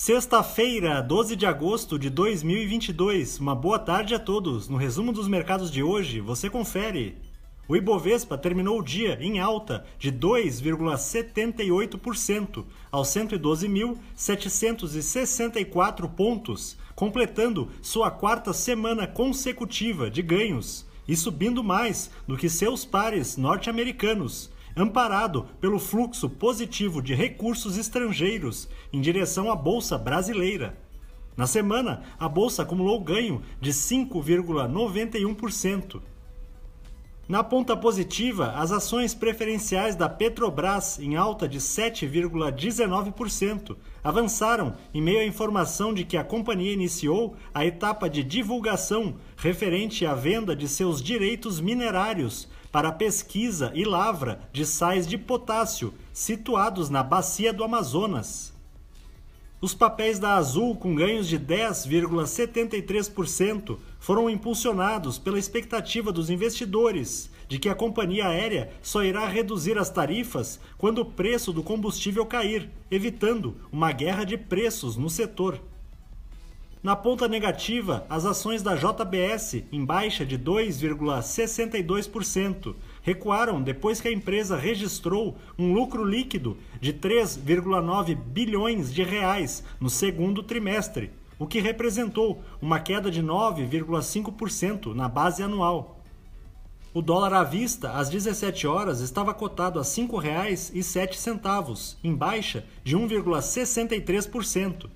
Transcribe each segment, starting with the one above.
Sexta-feira, 12 de agosto de 2022. Uma boa tarde a todos. No resumo dos mercados de hoje, você confere. O Ibovespa terminou o dia em alta de 2,78% aos 112.764 pontos, completando sua quarta semana consecutiva de ganhos e subindo mais do que seus pares norte-americanos amparado pelo fluxo positivo de recursos estrangeiros em direção à bolsa brasileira. Na semana, a bolsa acumulou ganho de 5,91%. Na ponta positiva, as ações preferenciais da Petrobras, em alta de 7,19%, avançaram em meio à informação de que a companhia iniciou a etapa de divulgação referente à venda de seus direitos minerários para pesquisa e lavra de sais de potássio situados na bacia do Amazonas. Os papéis da Azul, com ganhos de 10,73%, foram impulsionados pela expectativa dos investidores de que a companhia aérea só irá reduzir as tarifas quando o preço do combustível cair, evitando uma guerra de preços no setor. Na ponta negativa, as ações da JBS, em baixa de 2,62%, recuaram depois que a empresa registrou um lucro líquido de 3,9 bilhões de reais no segundo trimestre, o que representou uma queda de 9,5% na base anual. O dólar à vista, às 17 horas, estava cotado a R$ 5,07, em baixa de 1,63%.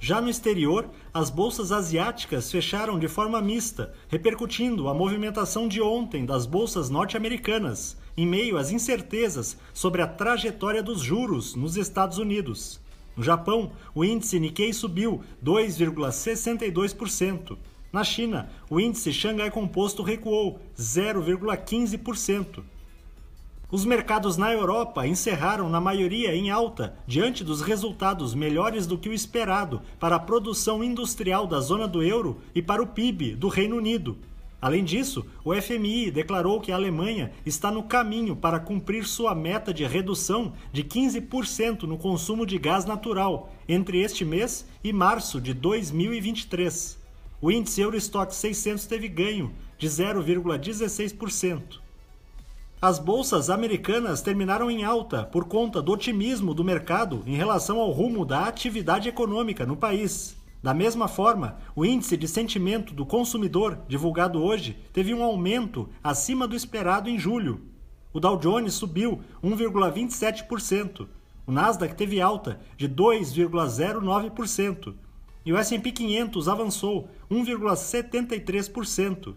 Já no exterior, as bolsas asiáticas fecharam de forma mista, repercutindo a movimentação de ontem das bolsas norte-americanas, em meio às incertezas sobre a trajetória dos juros nos Estados Unidos. No Japão, o índice Nikkei subiu 2,62%. Na China, o índice Xangai Composto recuou 0,15%. Os mercados na Europa encerraram na maioria em alta, diante dos resultados melhores do que o esperado para a produção industrial da zona do euro e para o PIB do Reino Unido. Além disso, o FMI declarou que a Alemanha está no caminho para cumprir sua meta de redução de 15% no consumo de gás natural entre este mês e março de 2023. O índice Eurostock 600 teve ganho de 0,16%. As bolsas americanas terminaram em alta por conta do otimismo do mercado em relação ao rumo da atividade econômica no país. Da mesma forma, o índice de sentimento do consumidor, divulgado hoje, teve um aumento acima do esperado em julho. O Dow Jones subiu 1,27%, o Nasdaq teve alta de 2,09% e o S&P 500 avançou 1,73%.